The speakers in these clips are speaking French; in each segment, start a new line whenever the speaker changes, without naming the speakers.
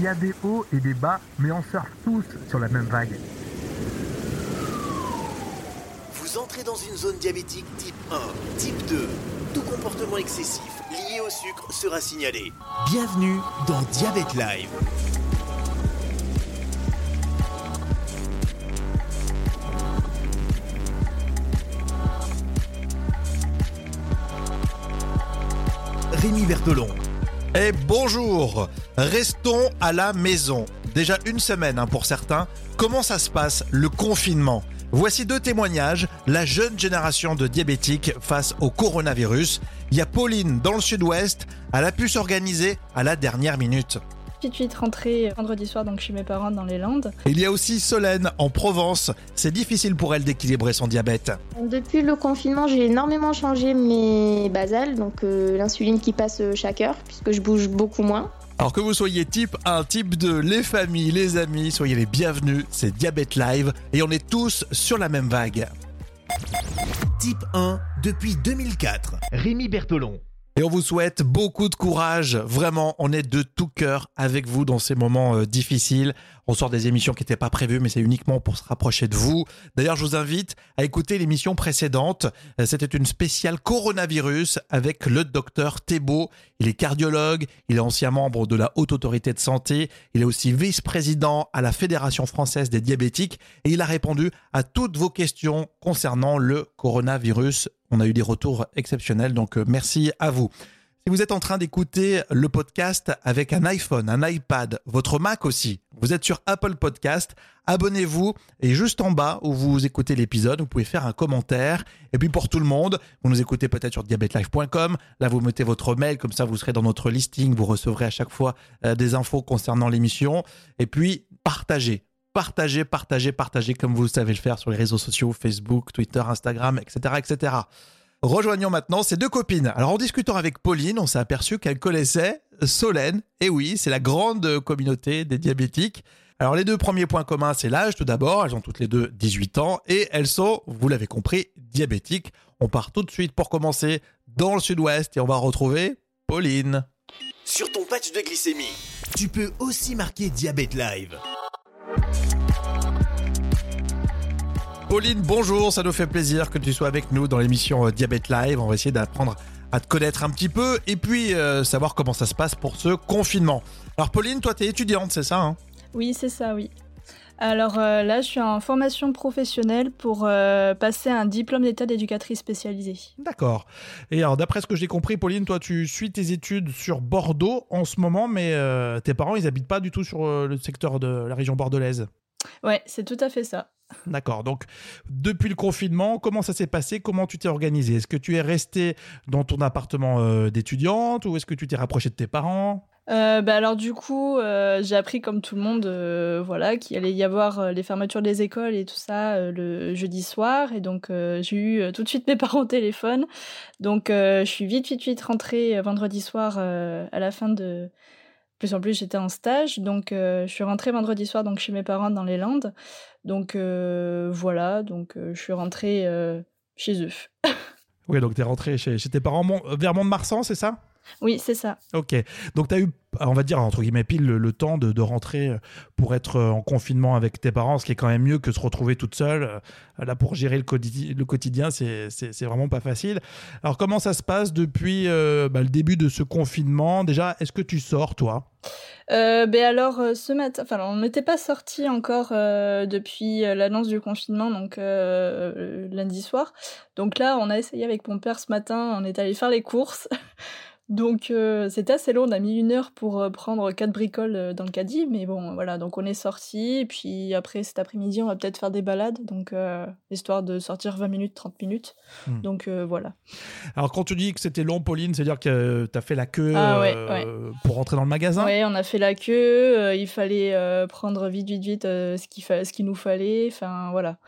Il y a des hauts et des bas, mais on surfe tous sur la même vague.
Vous entrez dans une zone diabétique type 1, type 2. Tout comportement excessif lié au sucre sera signalé. Bienvenue dans Diabète Live. Rémi Bertolon.
Et bonjour Restons à la maison. Déjà une semaine hein, pour certains. Comment ça se passe, le confinement? Voici deux témoignages, la jeune génération de diabétiques face au coronavirus. Il y a Pauline dans le sud-ouest, elle a pu s'organiser à la dernière minute.
Tout de suite rentrée vendredi soir donc chez mes parents dans les Landes.
Il y a aussi Solène en Provence. C'est difficile pour elle d'équilibrer son diabète.
Depuis le confinement, j'ai énormément changé mes basales, donc euh, l'insuline qui passe chaque heure, puisque je bouge beaucoup moins.
Alors que vous soyez type 1, type 2, les familles, les amis, soyez les bienvenus, c'est Diabète Live et on est tous sur la même vague.
Type 1 depuis 2004. Rémi Bertolon.
Et on vous souhaite beaucoup de courage. Vraiment, on est de tout cœur avec vous dans ces moments euh, difficiles. On sort des émissions qui n'étaient pas prévues, mais c'est uniquement pour se rapprocher de vous. D'ailleurs, je vous invite à écouter l'émission précédente. Euh, C'était une spéciale coronavirus avec le docteur Thébault. Il est cardiologue, il est ancien membre de la Haute Autorité de Santé, il est aussi vice-président à la Fédération Française des Diabétiques et il a répondu à toutes vos questions concernant le coronavirus. On a eu des retours exceptionnels, donc euh, merci à vous. Si vous êtes en train d'écouter le podcast avec un iPhone, un iPad, votre Mac aussi, vous êtes sur Apple Podcast, abonnez-vous et juste en bas où vous écoutez l'épisode, vous pouvez faire un commentaire. Et puis pour tout le monde, vous nous écoutez peut-être sur diabetelife.com. Là, vous mettez votre mail, comme ça vous serez dans notre listing, vous recevrez à chaque fois euh, des infos concernant l'émission. Et puis partagez. Partagez, partagez, partagez comme vous savez le faire sur les réseaux sociaux, Facebook, Twitter, Instagram, etc., etc. Rejoignons maintenant ces deux copines. Alors en discutant avec Pauline, on s'est aperçu qu'elle connaissait Solène. Et oui, c'est la grande communauté des diabétiques. Alors les deux premiers points communs, c'est l'âge tout d'abord. Elles ont toutes les deux 18 ans et elles sont, vous l'avez compris, diabétiques. On part tout de suite pour commencer dans le sud-ouest et on va retrouver Pauline.
Sur ton patch de glycémie, tu peux aussi marquer Diabète Live.
Pauline, bonjour, ça nous fait plaisir que tu sois avec nous dans l'émission euh, Diabète Live. On va essayer d'apprendre à te connaître un petit peu et puis euh, savoir comment ça se passe pour ce confinement. Alors Pauline, toi tu es étudiante, c'est ça hein?
Oui, c'est ça, oui. Alors euh, là, je suis en formation professionnelle pour euh, passer un diplôme d'état d'éducatrice spécialisée.
D'accord. Et alors d'après ce que j'ai compris, Pauline, toi tu suis tes études sur Bordeaux en ce moment, mais euh, tes parents ils habitent pas du tout sur le secteur de la région bordelaise?
Ouais, c'est tout à fait ça.
D'accord. Donc, depuis le confinement, comment ça s'est passé? Comment tu t'es organisé? Est-ce que tu es resté dans ton appartement euh, d'étudiante ou est-ce que tu t'es rapproché de tes parents?
Euh, bah alors du coup, euh, j'ai appris comme tout le monde, euh, voilà, qu'il allait y avoir les fermetures des écoles et tout ça le jeudi soir, et donc j'ai eu tout de suite mes parents au téléphone. Donc je suis vite, vite, vite rentrée vendredi soir à la fin de. Plus en plus, j'étais en stage, donc euh, je suis rentrée vendredi soir donc chez mes parents dans les Landes. Donc euh, voilà, donc euh, je suis rentrée chez eux.
Oui, donc tu es rentré chez, chez tes parents vers Mont-de-Marsan, c'est ça?
Oui, c'est ça.
Ok. Donc tu as eu, on va dire, entre guillemets, pile le, le temps de, de rentrer pour être euh, en confinement avec tes parents, ce qui est quand même mieux que se retrouver toute seule. Euh, Là, pour gérer le, quotidi- le quotidien, c'est vraiment pas facile. Alors, comment ça se passe depuis euh, bah, le début de ce confinement? Déjà, est-ce que tu sors, toi?
Euh, ben alors ce matin, enfin on n'était pas sorti encore euh, depuis l'annonce du confinement, donc lundi soir. Donc là, on a essayé avec mon père ce matin, on est allé faire les courses. Donc euh, c'était assez long, on a mis une heure pour euh, prendre quatre bricoles euh, dans le caddie, mais bon voilà, donc on est sorti, puis après cet après-midi on va peut-être faire des balades, donc histoire de sortir 20 minutes, 30 minutes.
Hmm.
Donc voilà.
Alors, quand tu dis que c'était long, Pauline, c'est-à-dire que tu as fait la queue
Ah ouais,
pour rentrer dans le magasin?
Ouais, on a fait la queue, il fallait prendre vite, vite, vite ce qu'il fa- ce qu'il nous fallait, enfin voilà.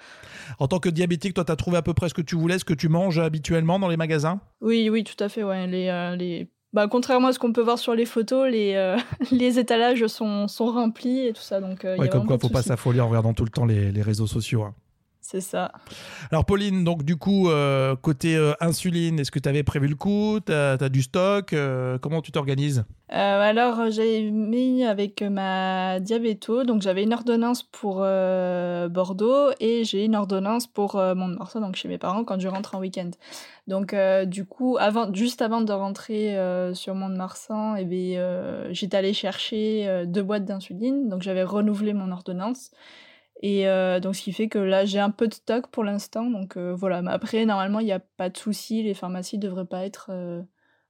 En tant que diabétique, toi, tu as trouvé à peu près ce que tu voulais, ce que tu manges habituellement dans les magasins?
Oui, oui, tout à fait, ouais. Les, les... Bah, contrairement à ce qu'on peut voir sur les photos, les, euh, les étalages sont, sont remplis et tout ça, donc euh, il y
Ouais,
a
comme quoi,
de
faut pas s'affoler en regardant tout le temps les, les réseaux sociaux. hein.
C'est ça.
Alors Pauline, donc du coup, euh, côté euh, insuline, est-ce que tu avais prévu le coup? Tu as, du stock? Euh, Comment tu t'organises?
Alors j'ai mis avec ma diabéto, donc j'avais une ordonnance pour Bordeaux et j'ai une ordonnance pour Mont-de-Marsan, donc chez mes parents quand je rentre en week-end. Donc du coup, avant, juste avant de rentrer sur Mont-de-Marsan, eh bien, j'étais allée chercher deux boîtes d'insuline, donc j'avais renouvelé mon ordonnance. Et euh, donc, ce qui fait que là, j'ai un peu de stock pour l'instant. Donc, euh, voilà. Mais après, normalement, il n'y a pas de souci. Les pharmacies ne devraient pas être euh,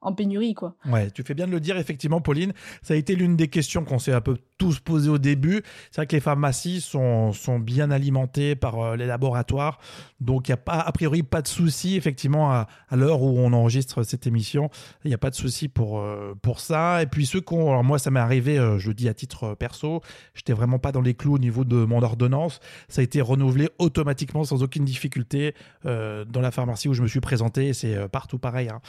en pénurie, quoi.
Ouais, tu fais bien de le dire, effectivement, Pauline. Ça a été l'une des questions qu'on s'est un peu tous posées au début. C'est vrai que les pharmacies sont, sont bien alimentées par euh, les laboratoires. Donc, il n'y a pas, a priori pas de souci, effectivement, à, l'heure où on enregistre cette émission. Il n'y a pas de souci pour, euh, pour ça. Et puis, ceux qui ont. Alors, moi, ça m'est arrivé, euh, je le dis à titre perso, j'étais vraiment pas dans les clous au niveau de mon ordonnance. Ça a été renouvelé automatiquement sans aucune difficulté dans la pharmacie où je me suis présenté. C'est partout pareil. Hein.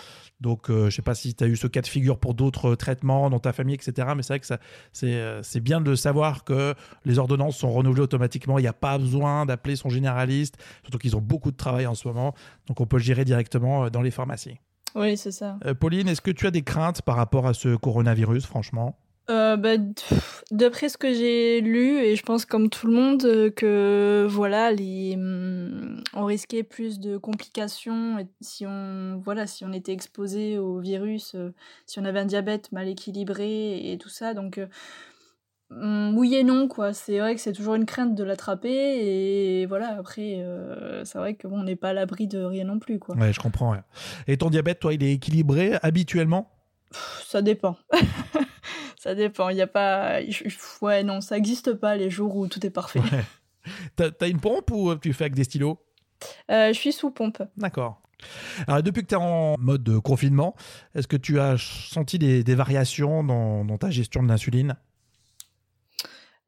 Donc, je pas si tu as eu ce cas de figure pour d'autres traitements dans ta famille, etc. Mais c'est vrai que ça, c'est, euh, c'est bien de savoir que les ordonnances sont renouvelées automatiquement. Il n'y a pas besoin d'appeler son généraliste, surtout qu'ils ont beaucoup de travail en ce moment. Donc, on peut le gérer directement euh, dans les pharmacies.
Oui, c'est ça.
Euh, Pauline, est-ce que tu as des craintes par rapport à ce coronavirus, franchement?
Euh, bah, D'après ce que j'ai lu, et je pense comme tout le monde, euh, que voilà, les, hum, on risquait plus de complications si on, voilà, si on était exposé au virus, euh, si on avait un diabète mal équilibré et tout ça. Donc, hum, oui et non, quoi. C'est vrai que c'est toujours une crainte de l'attraper, et voilà, après, c'est vrai qu'on bon, n'est pas à l'abri de rien non plus, quoi.
Ouais, je comprends. Et ton diabète, toi, il est équilibré habituellement?
Ça dépend. Ça dépend. Il n'y a pas. Ouais, non, ça n'existe pas les jours où tout est parfait.
T'as as une pompe ou tu fais avec des stylos?
Euh, Je suis sous pompe.
D'accord. Alors, depuis que tu es en mode confinement, est-ce que tu as senti des, variations dans, ta gestion de l'insuline?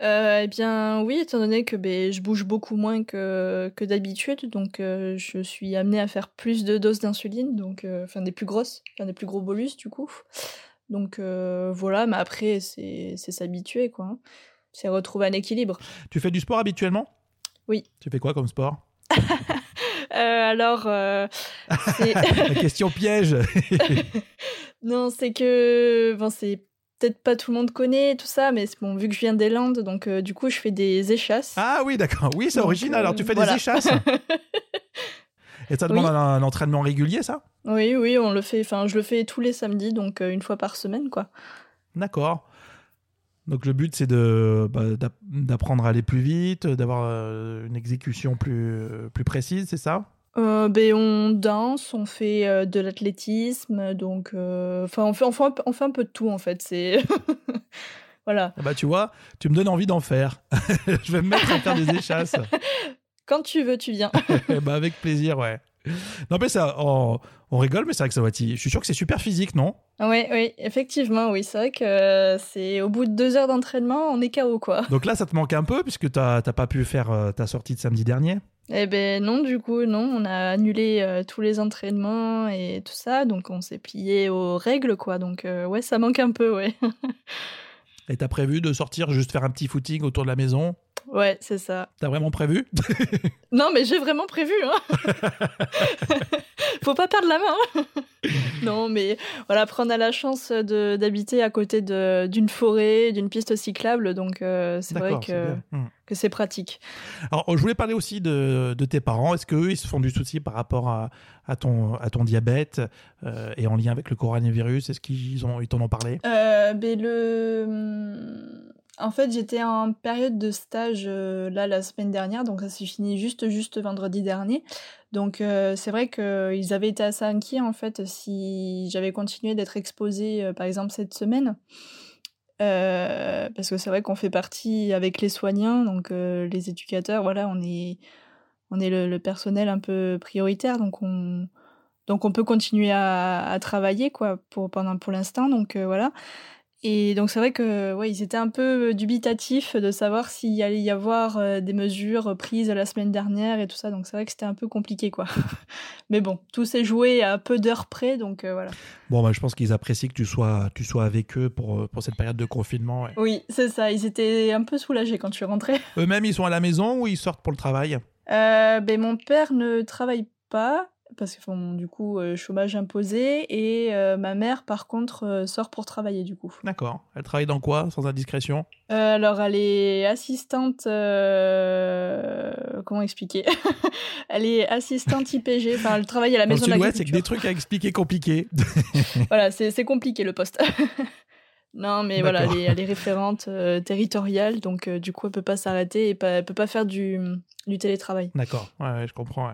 Euh, eh bien oui, étant donné que ben, je bouge beaucoup moins que, que d'habitude, donc euh, je suis amenée à faire plus de doses d'insuline, donc enfin des plus grosses, enfin des plus gros bolus du coup. Donc euh, voilà, mais après, c'est s'habituer, quoi. Hein. C'est retrouver un équilibre.
Tu fais du sport habituellement?
Oui.
Tu fais quoi comme sport?
Euh, alors, euh,
la question piège.
non, c'est que bon, c'est peut-être pas tout le monde connaît tout ça, mais bon, vu que je viens des Landes, donc du coup, je fais des échasses.
Ah oui, d'accord. Oui, c'est original. alors, tu fais des échasses? Et ça demande un, entraînement régulier, ça?
Oui, oui, on le fait. Enfin, je le fais tous les samedis, donc euh, une fois par semaine, quoi.
D'accord. Donc le but, c'est de bah, d'apprendre à aller plus vite, d'avoir euh, une exécution plus plus précise, c'est ça?
Euh, ben, on danse, on fait de l'athlétisme, donc enfin on fait, on, fait, on fait un peu de tout en fait. C'est voilà.
Ah bah tu vois, tu me donnes envie d'en faire. je vais me mettre à faire des échasses.
Quand tu veux, tu viens.
bah avec plaisir, ouais. Non mais ça, on, rigole, mais c'est vrai que ça va. Je suis sûr que c'est super physique, non?
Oui, oui, effectivement, oui. C'est vrai que c'est au bout de deux heures d'entraînement, on est KO, quoi.
Donc là, ça te manque un peu puisque t'as pas pu faire euh, ta sortie de samedi dernier?
Eh ben non, du coup, non. On a annulé euh, tous les entraînements et tout ça, donc on s'est plié aux règles, quoi. Donc euh, ouais, ça manque un peu, ouais.
et t'as prévu de sortir, juste faire un petit footing autour de la maison?
Ouais, c'est ça.
T'as vraiment prévu
Non, mais j'ai vraiment prévu. Hein. Faut pas perdre la main. Hein. non, mais voilà, après on a la chance d'habiter à côté d'une forêt, d'une piste cyclable, donc euh, c'est vrai que hmm. que c'est pratique.
Alors, je voulais parler aussi de, de tes parents. Est-ce qu'eux, ils se font du souci par rapport à, à, ton, à ton diabète euh, et en lien avec le coronavirus? Est-ce qu'ils t'en ont parlé?
Euh, ben le en fait, j'étais en période de stage euh, là la semaine dernière, donc ça s'est fini juste juste vendredi dernier. Donc euh, c'est vrai qu'ils avaient été assez inquiets en fait si j'avais continué d'être exposée euh, par exemple cette semaine. parce que c'est vrai qu'on fait partie avec les soignants, donc les éducateurs, voilà, on est, le, personnel un peu prioritaire, donc on, peut continuer à, à travailler quoi pour pendant pour l'instant, donc voilà. Et donc c'est vrai que ouais, ils étaient un peu dubitatifs de savoir s'il allait y avoir euh, des mesures prises la semaine dernière et tout ça. Donc c'est vrai que c'était un peu compliqué quoi. Mais bon, tout s'est joué à peu d'heures près, donc euh, voilà.
Bon, bah, je pense qu'ils apprécient que tu sois, tu sois avec eux pour, euh, pour cette période de confinement.
Oui, c'est ça. Ils étaient un peu soulagés quand je suis rentrée.
Eux-mêmes, ils sont à la maison ou ils sortent pour le travail?
Euh, ben, Mon père ne travaille pas parce que du coup, euh, chômage imposé, et euh, ma mère, par contre, euh, sort pour travailler, du coup.
D'accord. Elle travaille dans quoi, sans indiscrétion?
Alors, elle est assistante... Comment expliquer? Elle est assistante IPG, enfin, elle travaille à la maison
de c'est que des trucs à expliquer compliqués.
voilà, c'est compliqué, le poste. Non, mais voilà, elle est, référente territoriale, donc du coup, elle peut pas s'arrêter et pas, elle peut pas faire du, du télétravail.
D'accord, ouais, je comprends.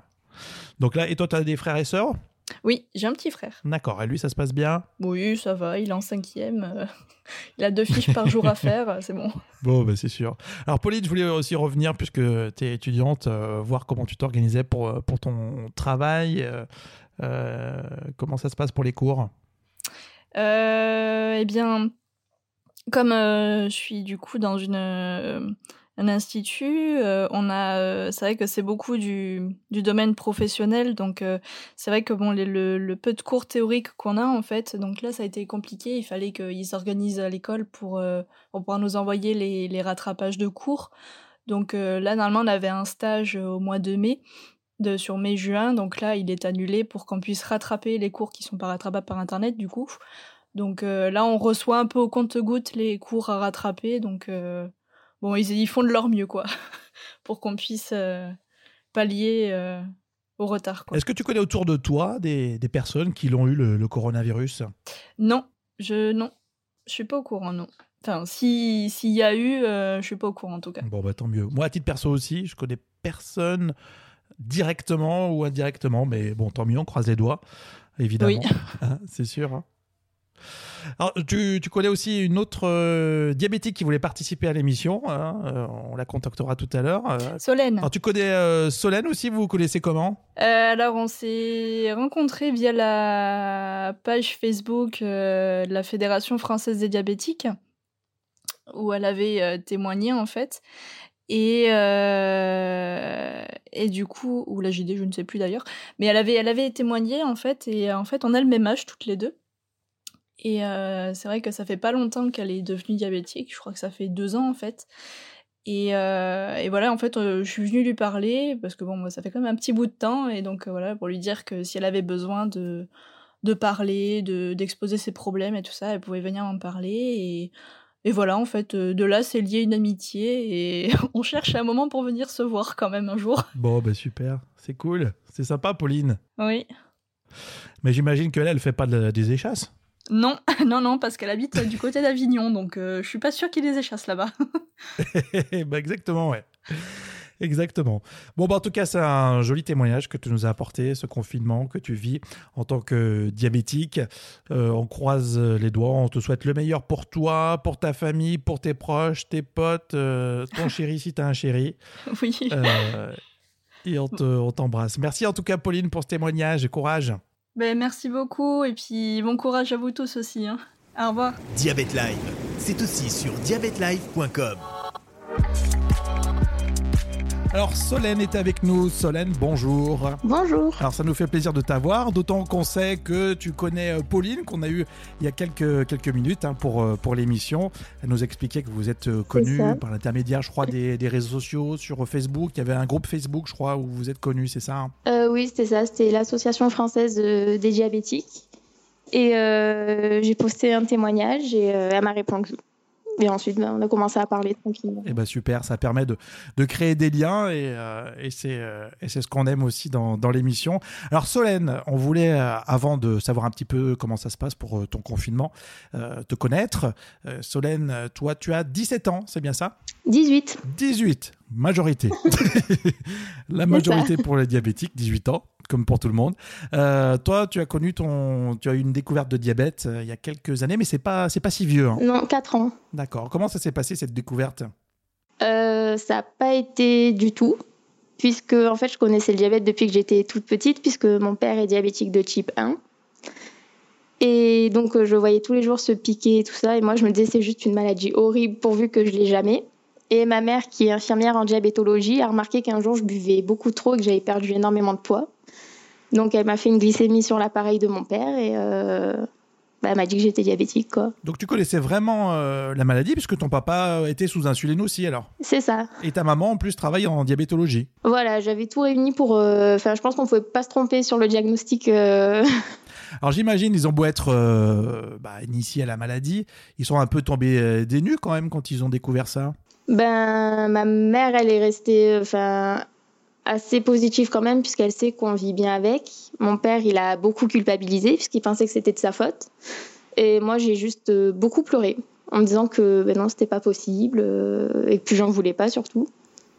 Donc là, et toi, tu as des frères et sœurs?
Oui, j'ai un petit frère.
D'accord, et lui, ça se passe bien?
Oui, ça va, il est en cinquième. Euh, il a deux fiches par jour à faire, euh, c'est bon.
Bon, bah, c'est sûr. Alors, Pauline, je voulais aussi revenir, puisque tu es étudiante, euh, voir comment tu t'organisais pour, pour ton travail. comment ça se passe pour les cours?
Eh bien, comme je suis du coup dans une un institut. Euh, on a, euh, c'est vrai que c'est beaucoup du, domaine professionnel, donc euh, c'est vrai que bon, le, peu de cours théoriques qu'on a en fait, donc là ça a été compliqué. Il fallait qu'ils s'organisent à l'école pour, pour pouvoir nous envoyer les, les rattrapages de cours. Donc là normalement on avait un stage au mois de mai. De, sur mai-juin, donc là il est annulé pour qu'on puisse rattraper les cours qui sont pas rattrapables par internet du coup. Donc là on reçoit un peu au compte-goutte les cours à rattraper, donc bon, ils, font de leur mieux, quoi, pour qu'on puisse euh, pallier euh, au retard.
Est-ce que tu connais autour de toi des, personnes qui l'ont eu le, coronavirus?
Non, je non, je suis pas au courant, non. Enfin, s'il y a eu, euh, je suis pas au courant en tout cas.
Bon, bah tant mieux. Moi, à titre perso aussi, je connais personne directement ou indirectement, mais bon, tant mieux, on croise les doigts, évidemment. Oui. Hein, c'est sûr. Hein. Alors, tu, connais aussi une autre euh, diabétique qui voulait participer à l'émission. Hein, euh, on la contactera tout à l'heure. Euh.
Solène.
Alors, tu connais Solène aussi Vous vous connaissez comment?
Alors, on s'est rencontrés via la page Facebook de la Fédération française des diabétiques, où elle avait témoigné en fait. Et, et du coup, ou la JD, je ne sais plus d'ailleurs, mais elle avait, elle avait témoigné en fait, et en fait, on a le même âge toutes les deux. Et euh, c'est vrai que ça fait pas longtemps qu'elle est devenue diabétique. Je crois que ça fait deux ans en fait. Et, euh, et voilà, en fait, euh, je suis venue lui parler parce que bon, moi, ça fait quand même un petit bout de temps. Et donc voilà, pour lui dire que si elle avait besoin de, de parler, de, d'exposer ses problèmes et tout ça, elle pouvait venir en parler. Et, et voilà, en fait, de là, c'est lié une amitié. Et on cherche un moment pour venir se voir quand même un jour.
Bon, bah super, c'est cool. C'est sympa, Pauline.
Oui.
Mais j'imagine qu'elle, elle fait pas des échasses
non, non, non, parce qu'elle habite du côté d'Avignon, donc euh, je suis pas sûre qu'il des échasses là-bas.
bah exactement, ouais. Exactement. Bon, bah, en tout cas, c'est un joli témoignage que tu nous as apporté, ce confinement que tu vis en tant que diabétique. Euh, on croise les doigts, on te souhaite le meilleur pour toi, pour ta famille, pour tes proches, tes potes, euh, ton chéri si tu as un chéri.
Oui.
et on t'embrasse. Merci en tout cas, Pauline, pour ce témoignage et courage.
Ben, merci beaucoup et puis bon courage à vous tous aussi. Hein. Au revoir.
Diabète Live, c'est aussi sur diabètelive.com.
Alors Solène est avec nous. Solène, bonjour.
Bonjour.
Alors ça nous fait plaisir de t'avoir, d'autant qu'on sait que tu connais euh, Pauline, qu'on a eu il y a quelques, quelques minutes hein, pour, euh, pour l'émission. Elle nous expliquait que vous êtes euh, connue par l'intermédiaire, je crois, des, des, réseaux sociaux, sur Facebook. Il y avait un groupe Facebook, je crois, où vous êtes connue, c'est ça
hein? Oui, c'était ça. C'était l'Association française des diabétiques. Et j'ai posté un témoignage et elle m'a répondu. Et ensuite, ben, on a commencé à parler tranquillement.
Et eh ben super, ça permet de, de créer des liens et, euh, et c'est euh, ce qu'on aime aussi dans, dans l'émission. Alors Solène, on voulait, euh, avant de savoir un petit peu comment ça se passe pour ton confinement, te connaître. Solène, toi, tu as 17 ans, c'est bien ça?
18.
18, majorité. La majorité pour les diabétiques, 18 ans comme pour tout le monde. Euh, toi, tu as connu ton, tu as eu une découverte de diabète euh, il y a quelques années, mais c'est pas, c'est pas si vieux. Hein.
Non, 4 ans.
D'accord. Comment ça s'est passé cette découverte?
Euh, Ça n'a pas été du tout, puisque en fait, je connaissais le diabète depuis que j'étais toute petite, puisque mon père est diabétique de type 1. Et donc, je voyais tous les jours se piquer et tout ça. Et moi, je me disais, c'est juste une maladie horrible pourvu que je l'ai jamais. Et ma mère, qui est infirmière en diabétologie, a remarqué qu'un jour, je buvais beaucoup trop et que j'avais perdu énormément de poids. Donc elle m'a fait une glycémie sur l'appareil de mon père et, euh, bah, elle m'a dit que j'étais diabétique, quoi.
Donc tu connaissais vraiment euh, la maladie puisque ton papa était sous insuline aussi alors?
C'est ça.
Et ta maman en plus travaille en diabétologie.
Voilà, j'avais tout réuni pour. euh, Enfin, je pense qu'on pouvait pas se tromper sur le diagnostic. euh,
Alors j'imagine ils ont beau être euh, bah, initiés à la maladie, ils sont un peu tombés euh, des nues quand même quand ils ont découvert ça.
Ben, ma mère, elle est restée, enfin, assez positive quand même, puisqu'elle sait qu'on vit bien avec. Mon père, il a beaucoup culpabilisé, puisqu'il pensait que c'était de sa faute. Et moi, j'ai juste euh, beaucoup pleuré, en me disant que ben non, c'était pas possible, euh, et que j'en voulais pas surtout.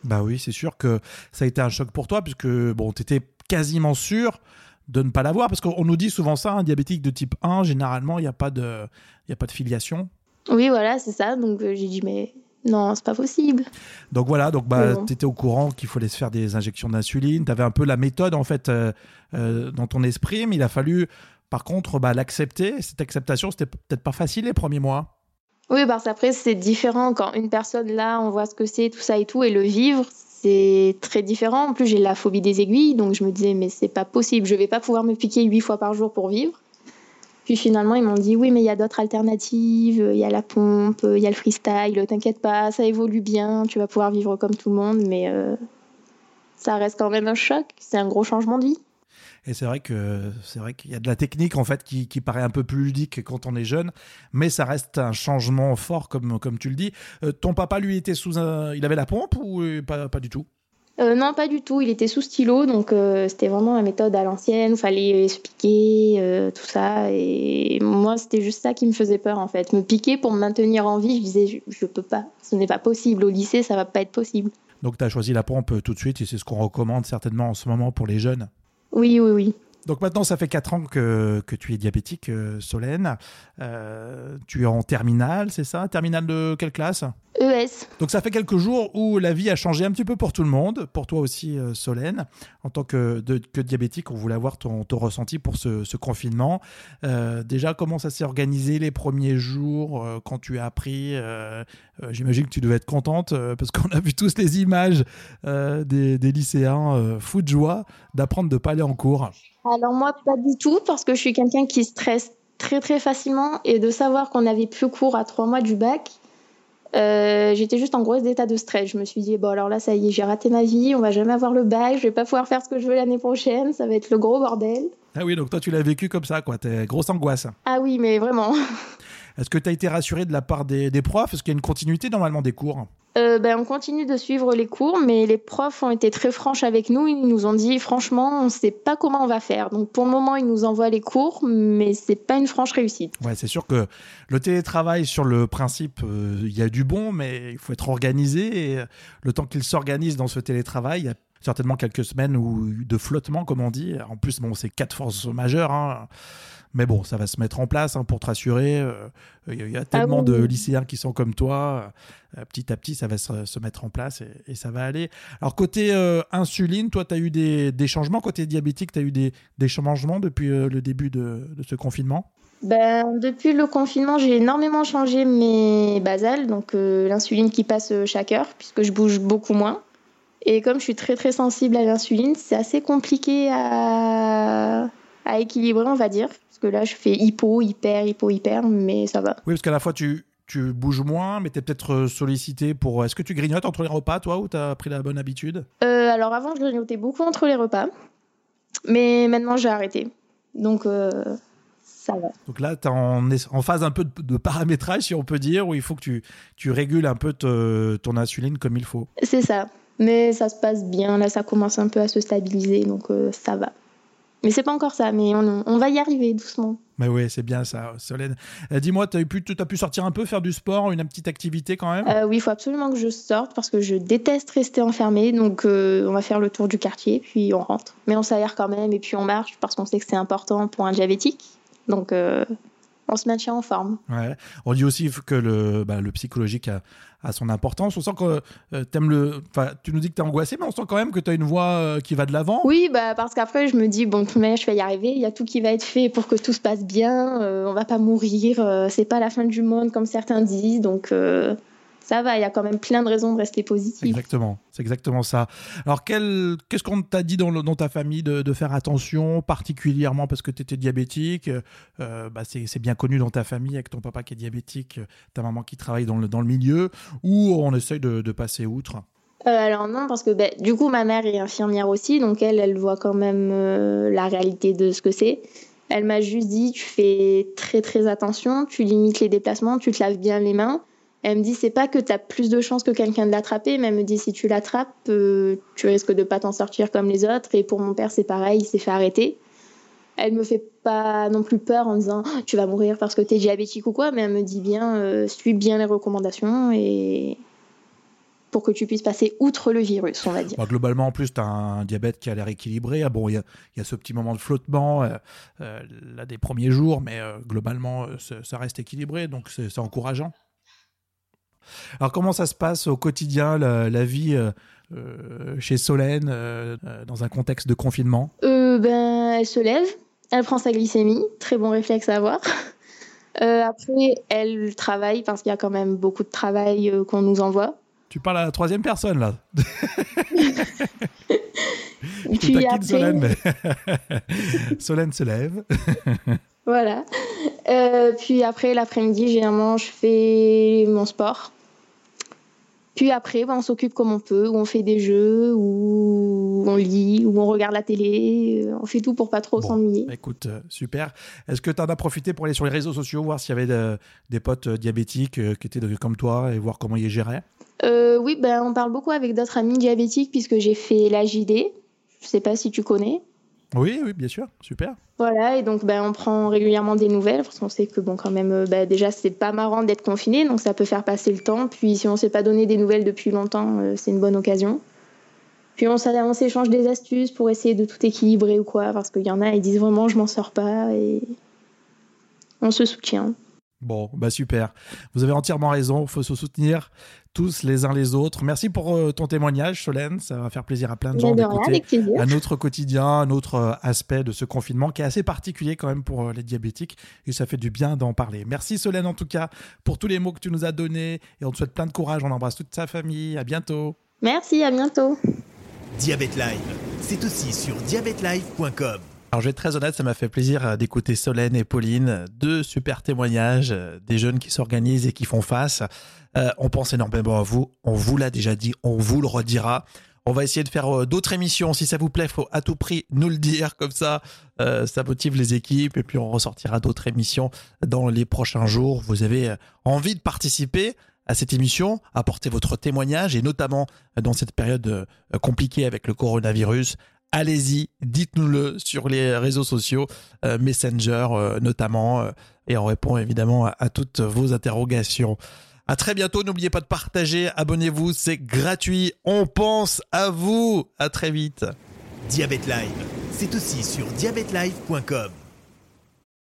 Bah oui, c'est sûr que ça a été un choc pour toi puisque bon, t'étais quasiment sûr de ne pas l'avoir parce qu'on nous dit souvent ça, un diabétique de type 1, généralement il n'y a pas de, il y a pas de filiation.
Oui, voilà, c'est ça. Donc euh, j'ai dit, mais non, c'est pas possible.
Donc voilà, donc bah,
bon.
tu étais au courant qu'il fallait se faire des injections d'insuline. Tu avais un peu la méthode en fait euh, euh, dans ton esprit, mais il a fallu par contre bah, l'accepter. Cette acceptation, c'était peut-être pas facile les premiers mois.
Oui, parce qu'après, c'est différent quand une personne là, on voit ce que c'est, tout ça et tout, et le vivre, c'est très différent. En plus, j'ai la phobie des aiguilles, donc je me disais, mais c'est pas possible, je vais pas pouvoir me piquer huit fois par jour pour vivre. Puis finalement, ils m'ont dit, oui, mais il y a d'autres alternatives, il y a la pompe, il y a le freestyle, t'inquiète pas, ça évolue bien, tu vas pouvoir vivre comme tout le monde, mais euh, ça reste quand même un choc, c'est un gros changement de vie.
Et c'est vrai que c'est vrai qu'il y a de la technique en fait qui, qui paraît un peu plus ludique quand on est jeune, mais ça reste un changement fort comme comme tu le dis. Euh, ton papa lui était sous un, il avait la pompe ou euh, pas pas du tout?
Euh, non, pas du tout. Il était sous stylo, donc euh, c'était vraiment la méthode à l'ancienne. Fallait se piquer, euh, tout ça. Et moi, c'était juste ça qui me faisait peur, en fait. Me piquer pour me maintenir en vie, je disais, je, je peux pas. Ce n'est pas possible. Au lycée, ça va pas être possible.
Donc tu as choisi la pompe tout de suite et c'est ce qu'on recommande certainement en ce moment pour les jeunes.
Oui, oui, oui.
Donc maintenant, ça fait 4 ans que, que tu es diabétique, Solène. Tu es en terminale, c'est ça? Terminale de quelle classe?
ES.
Donc ça fait quelques jours où la vie a changé un petit peu pour tout le monde, pour toi aussi euh, Solène. En tant que, de- que diabétique, on voulait avoir ton, ton ressenti pour ce, ce confinement. Euh, déjà, comment ça s'est organisé les premiers jours euh, quand tu as appris euh, euh, J'imagine que tu devais être contente euh, parce qu'on a vu tous les images euh, des, des lycéens euh, fous de joie d'apprendre de pas aller en cours.
Alors moi, pas du tout, parce que je suis quelqu'un qui stresse très très facilement. Et de savoir qu'on avait plus cours à trois mois du bac, euh, j'étais juste en gros état de stress. Je me suis dit, bon alors là, ça y est, j'ai raté ma vie, on va jamais avoir le bac, je vais pas pouvoir faire ce que je veux l'année prochaine, ça va être le gros bordel.
Ah oui, donc toi tu l'as vécu comme ça, quoi. T'es grosse angoisse.
Ah oui, mais vraiment.
Est-ce que tu as été rassuré de la part des, des profs? Est-ce qu'il y a une continuité normalement des cours?
Euh, ben, on continue de suivre les cours, mais les profs ont été très franches avec nous. Ils nous ont dit, franchement, on sait pas comment on va faire. Donc pour le moment, ils nous envoient les cours, mais c'est pas une franche réussite.
Ouais, c'est sûr que le télétravail, sur le principe, euh, il y a du bon, mais il faut être organisé. Et euh, le temps qu'il s'organise dans ce télétravail, il y a certainement quelques semaines où, de flottement, comme on dit. En plus, bon, c'est quatre forces majeures. hein. Mais bon, ça va se mettre en place hein, pour te rassurer. Euh, Il y a- il y a tellement
oui,
de lycéens qui sont comme toi. Euh, petit à petit, ça va se, se mettre en place et, et ça va aller. Alors, côté euh, insuline, toi, tu as eu des, des changements? Côté diabétique, tu as eu des, des changements depuis le début de, de ce confinement?
Ben, depuis le confinement, j'ai énormément changé mes basales, donc l'insuline qui passe chaque heure, puisque je bouge beaucoup moins. Et comme je suis très très sensible à l'insuline, c'est assez compliqué à, à équilibrer, on va dire. Parce que là, je fais hypo, hyper, hypo, hyper, mais ça va.
Oui, parce qu'à la fois, tu, tu bouges moins, mais tu es peut-être euh, sollicité pour. Est-ce que tu grignotes entre les repas, toi, ou tu as pris la bonne habitude?
Euh, alors avant, je grignotais beaucoup entre les repas, mais maintenant, j'ai arrêté. Donc, euh, ça va.
Donc là, tu es en, en phase un peu de, de paramétrage, si on peut dire, où il faut que tu, tu régules un peu te- ton insuline comme il faut.
C'est ça. Mais ça se passe bien. Là, ça commence un peu à se stabiliser, donc euh, ça va. Mais c'est pas encore ça, mais on, on va y arriver doucement.
Mais oui, c'est bien ça, Solène. Euh, Dis-moi, tu as, pu, t'as pu sortir un peu, faire du sport, une petite activité quand même?
Euh, oui, il faut absolument que je sorte parce que je déteste rester enfermée. Donc, euh, on va faire le tour du quartier, puis on rentre. Mais on s'aère quand même et puis on marche parce qu'on sait que c'est important pour un diabétique. Donc, on se maintient en forme.
Ouais. On dit aussi que le, bah, le psychologique a, a son importance. On sent que euh, t'aimes le. Tu nous dis que tu es angoissé, mais on sent quand même que tu as une voix euh, qui va de l'avant.
Oui, bah, parce qu'après, je me dis, bon, manière, je vais y arriver. Il y a tout qui va être fait pour que tout se passe bien. Euh, on va pas mourir. euh, c'est pas la fin du monde comme certains disent. Donc, euh, ça va, il y a quand même plein de raisons de rester positif.
Exactement, c'est exactement ça. Alors, qu'est-ce qu'on t'a dit dans, dans, ta famille de, de, faire attention, particulièrement parce que tu étais diabétique euh, bah C'est bien connu dans ta famille avec ton papa qui est diabétique, ta maman qui travaille dans le, dans le milieu, ou on essaye de, de passer outre?
Euh, alors non, parce que bah, du coup, ma mère est infirmière aussi, donc elle, elle voit quand même euh, la réalité de ce que c'est. Elle m'a juste dit, tu fais très très attention, tu limites les déplacements, tu te laves bien les mains. Elle me dit, c'est pas que tu as plus de chances que quelqu'un de l'attraper, mais elle me dit, si tu l'attrapes, euh, tu risques de pas t'en sortir comme les autres. Et pour mon père, c'est pareil, il s'est fait arrêter. Elle me fait pas non plus peur en disant, tu vas mourir parce que tu es diabétique ou quoi, mais elle me dit bien, suis bien les recommandations et pour que tu puisses passer outre le virus, on va dire.
Globalement, en plus, tu as un diabète qui a l'air équilibré. Ah, bon, il y, a ce petit moment de flottement euh, euh, là, des premiers jours, mais euh, globalement, ça reste équilibré, donc c'est encourageant. Alors, comment ça se passe au quotidien, la, vie chez Solène, dans un contexte de confinement?
Ben, Elle se lève, elle prend sa glycémie, très bon réflexe à avoir. après, elle travaille parce qu'il y a quand même beaucoup de travail qu'on nous envoie.
Tu parles à la troisième personne, là.
Puis après...
Solène, mais... Solène se lève.
voilà. Euh, puis après, l'après-midi, généralement, je fais mon sport. Puis après, ben, on s'occupe comme on peut, ou on fait des jeux, ou on lit, ou on regarde la télé. On fait tout pour pas trop s'ennuyer.
Écoute, euh, super. Est-ce que tu en as profité pour aller sur les réseaux sociaux, voir s'il y avait des potes euh, diabétiques qui étaient comme toi et voir comment ils géraient?
Euh, oui, ben, on parle beaucoup avec d'autres amis diabétiques puisque j'ai fait la JD. Je sais pas si tu connais.
Oui, oui, bien sûr, super.
Voilà, et donc ben, on prend régulièrement des nouvelles parce qu'on sait que bon, quand même, euh, ben, déjà c'est pas marrant d'être confiné, donc ça peut faire passer le temps. Puis si on s'est pas donné des nouvelles depuis longtemps, euh, c'est une bonne occasion. Puis on, on s'échange des astuces pour essayer de tout équilibrer ou quoi, parce qu'il y en a, ils disent vraiment je m'en sors pas et on se soutient.
Bon, bah super. Vous avez entièrement raison. Il faut se soutenir tous les uns les autres. Merci pour euh, ton témoignage, Solène. Ça va faire plaisir à plein de gens d'écouter un autre quotidien, un autre euh, aspect de ce confinement qui est assez particulier quand même pour euh, les diabétiques. Et ça fait du bien d'en parler. Merci, Solène, en tout cas, pour tous les mots que tu nous as donnés. Et on te souhaite plein de courage. On embrasse toute sa famille. À bientôt.
Merci, à bientôt.
Diabète Live, c'est aussi sur diabetelive.com.
Alors je vais être très honnête, ça m'a fait plaisir euh, d'écouter Solène et Pauline, deux super témoignages euh, des jeunes qui s'organisent et qui font face. Euh, on pense énormément à vous, on vous l'a déjà dit, on vous le redira. On va essayer de faire d'autres émissions. Si ça vous plaît, faut à tout prix nous le dire. Comme ça, ça motive les équipes. Et puis, on ressortira d'autres émissions dans les prochains jours. Vous avez envie de participer à cette émission, apporter votre témoignage et notamment dans cette période compliquée avec le coronavirus, allez-y, dites-nous-le sur les réseaux sociaux, euh, Messenger euh, notamment, euh, et on répond évidemment à, toutes vos interrogations. À très bientôt, n'oubliez pas de partager, abonnez-vous, c'est gratuit, on pense à vous, à très vite.
Diabète Live, c'est aussi sur diabetelive.com.